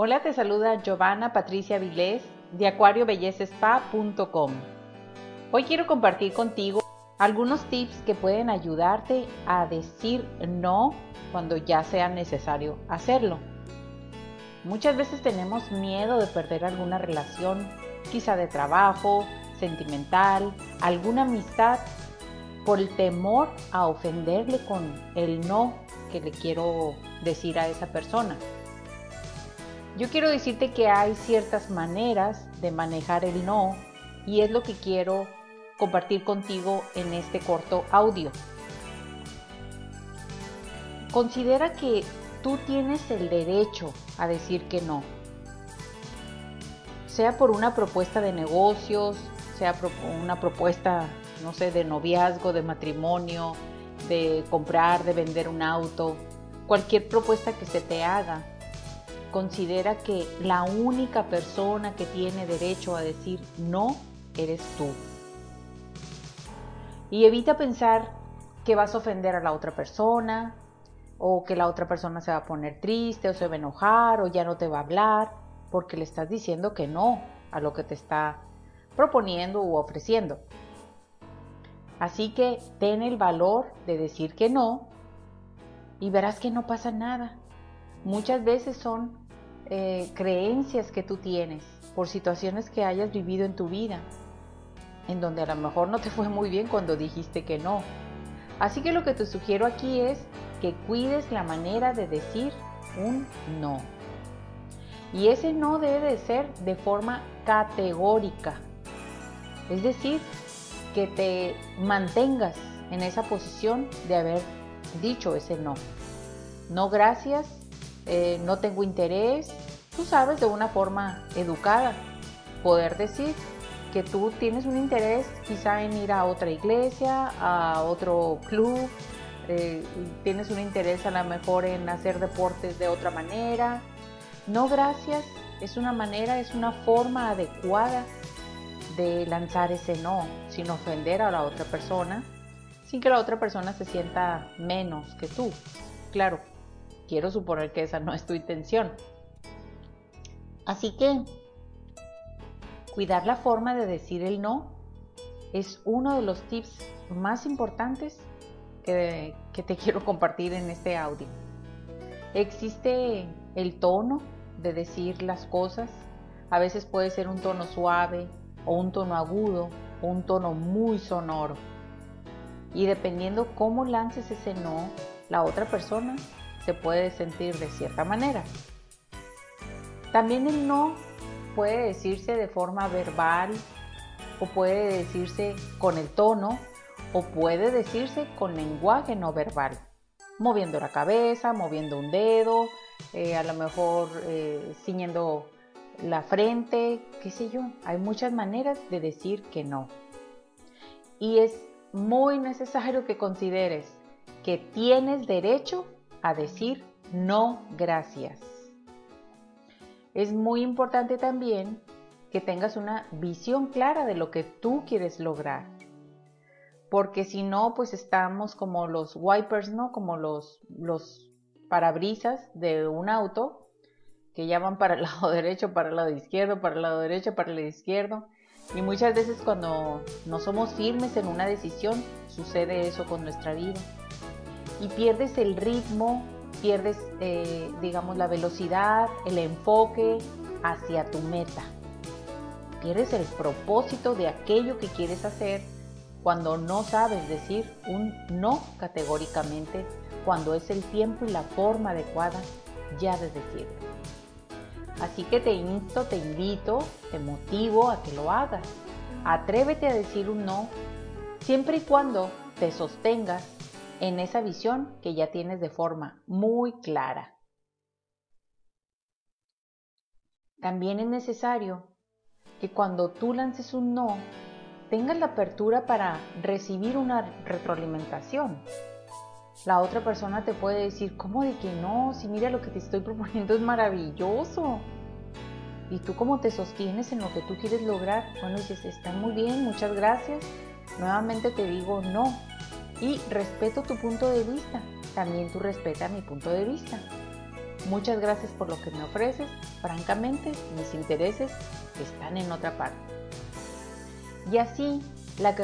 Hola, te saluda Giovanna Patricia Vilés de acuariobellezaspa.com. Hoy quiero compartir contigo algunos tips que pueden ayudarte a decir no cuando ya sea necesario hacerlo. Muchas veces tenemos miedo de perder alguna relación, quizá de trabajo, sentimental, alguna amistad, por el temor a ofenderle con el no que le quiero decir a esa persona. Yo quiero decirte que hay ciertas maneras de manejar el no y es lo que quiero compartir contigo en este corto audio. Considera que tú tienes el derecho a decir que no. Sea por una propuesta de negocios, sea una propuesta, no sé, de noviazgo, de matrimonio, de comprar, de vender un auto, cualquier propuesta que se te haga considera que la única persona que tiene derecho a decir no eres tú. Y evita pensar que vas a ofender a la otra persona o que la otra persona se va a poner triste o se va a enojar o ya no te va a hablar porque le estás diciendo que no a lo que te está proponiendo u ofreciendo. Así que ten el valor de decir que no y verás que no pasa nada. Muchas veces son eh, creencias que tú tienes por situaciones que hayas vivido en tu vida, en donde a lo mejor no te fue muy bien cuando dijiste que no. Así que lo que te sugiero aquí es que cuides la manera de decir un no. Y ese no debe de ser de forma categórica. Es decir, que te mantengas en esa posición de haber dicho ese no. No gracias, eh, no tengo interés, tú sabes de una forma educada poder decir que tú tienes un interés quizá en ir a otra iglesia, a otro club, eh, tienes un interés a lo mejor en hacer deportes de otra manera. No gracias, es una manera, es una forma adecuada de lanzar ese no, sin ofender a la otra persona, sin que la otra persona se sienta menos que tú. Claro, Quiero suponer que esa no es tu intención. Así que cuidar la forma de decir el no es uno de los tips más importantes que, te quiero compartir en este audio. Existe el tono de decir las cosas. A veces puede ser un tono suave o un tono agudo o un tono muy sonoro. Y dependiendo cómo lances ese no, la otra persona se puede sentir de cierta manera. También el no puede decirse de forma verbal o puede decirse con el tono o puede decirse con lenguaje no verbal, moviendo la cabeza, moviendo un dedo, eh, a lo mejor eh, ciñendo la frente, qué sé yo. Hay muchas maneras de decir que no. Y es muy necesario que consideres que tienes derecho a decir no gracias. Es muy importante también que tengas una visión clara de lo que tú quieres lograr. Porque si no, pues estamos como los wipers, ¿no? Como los, los parabrisas de un auto que ya van para el lado derecho, para el lado izquierdo, para el lado derecho, para el lado izquierdo. Y muchas veces cuando no somos firmes en una decisión, sucede eso con nuestra vida y pierdes el ritmo, pierdes, eh, digamos, la velocidad, el enfoque hacia tu meta. Pierdes el propósito de aquello que quieres hacer cuando no sabes decir un no categóricamente, cuando es el tiempo y la forma adecuada ya de decirlo. Así que te insto, te invito, te motivo a que lo hagas. Atrévete a decir un no siempre y cuando te sostengas en esa visión que ya tienes de forma muy clara. También es necesario que cuando tú lances un no, tengas la apertura para recibir una retroalimentación. La otra persona te puede decir, ¿cómo de que no? Si mira lo que te estoy proponiendo es maravilloso. ¿Y tú cómo te sostienes en lo que tú quieres lograr? Bueno, dices, está muy bien, muchas gracias. Nuevamente te digo no. Y respeto tu punto de vista. También tú respeta mi punto de vista. Muchas gracias por lo que me ofreces. Francamente, mis intereses están en otra parte. Y así, la,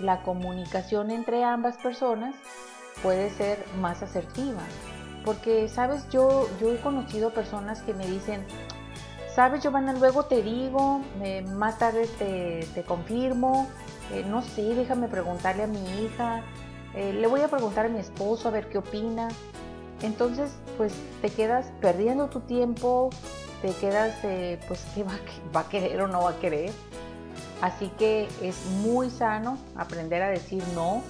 la comunicación entre ambas personas puede ser más asertiva. Porque, sabes, yo, yo he conocido personas que me dicen, sabes, Giovanna, luego te digo, más tarde te, confirmo, eh, no sé, déjame preguntarle a mi hija, eh, le voy a preguntar a mi esposo a ver qué opina. Entonces, pues te quedas perdiendo tu tiempo, te quedas, eh, pues, ¿qué va, va a querer o no va a querer? Así que es muy sano aprender a decir no,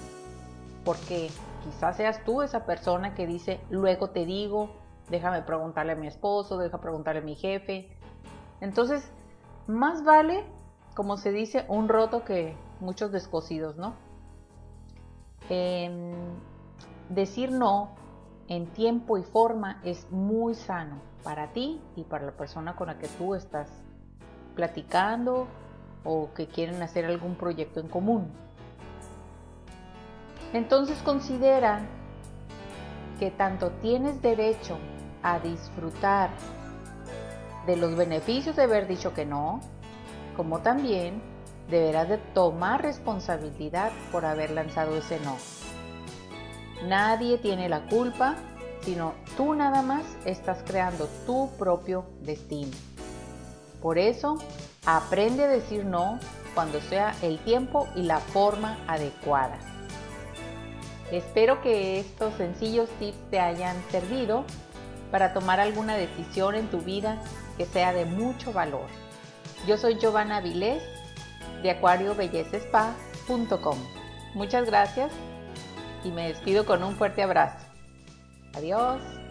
porque quizás seas tú esa persona que dice, luego te digo, déjame preguntarle a mi esposo, deja preguntarle a mi jefe. Entonces, más vale, como se dice, un roto que muchos descosidos, ¿no? decir no en tiempo y forma es muy sano para ti y para la persona con la que tú estás platicando o que quieren hacer algún proyecto en común. Entonces considera que tanto tienes derecho a disfrutar de los beneficios de haber dicho que no, como también deberás de tomar responsabilidad por haber lanzado ese no. Nadie tiene la culpa, sino tú nada más estás creando tu propio destino. Por eso, aprende a decir no cuando sea el tiempo y la forma adecuada. Espero que estos sencillos tips te hayan servido para tomar alguna decisión en tu vida que sea de mucho valor. Yo soy Giovanna Vilés de acuariobellezaspa.com. Muchas gracias y me despido con un fuerte abrazo. Adiós.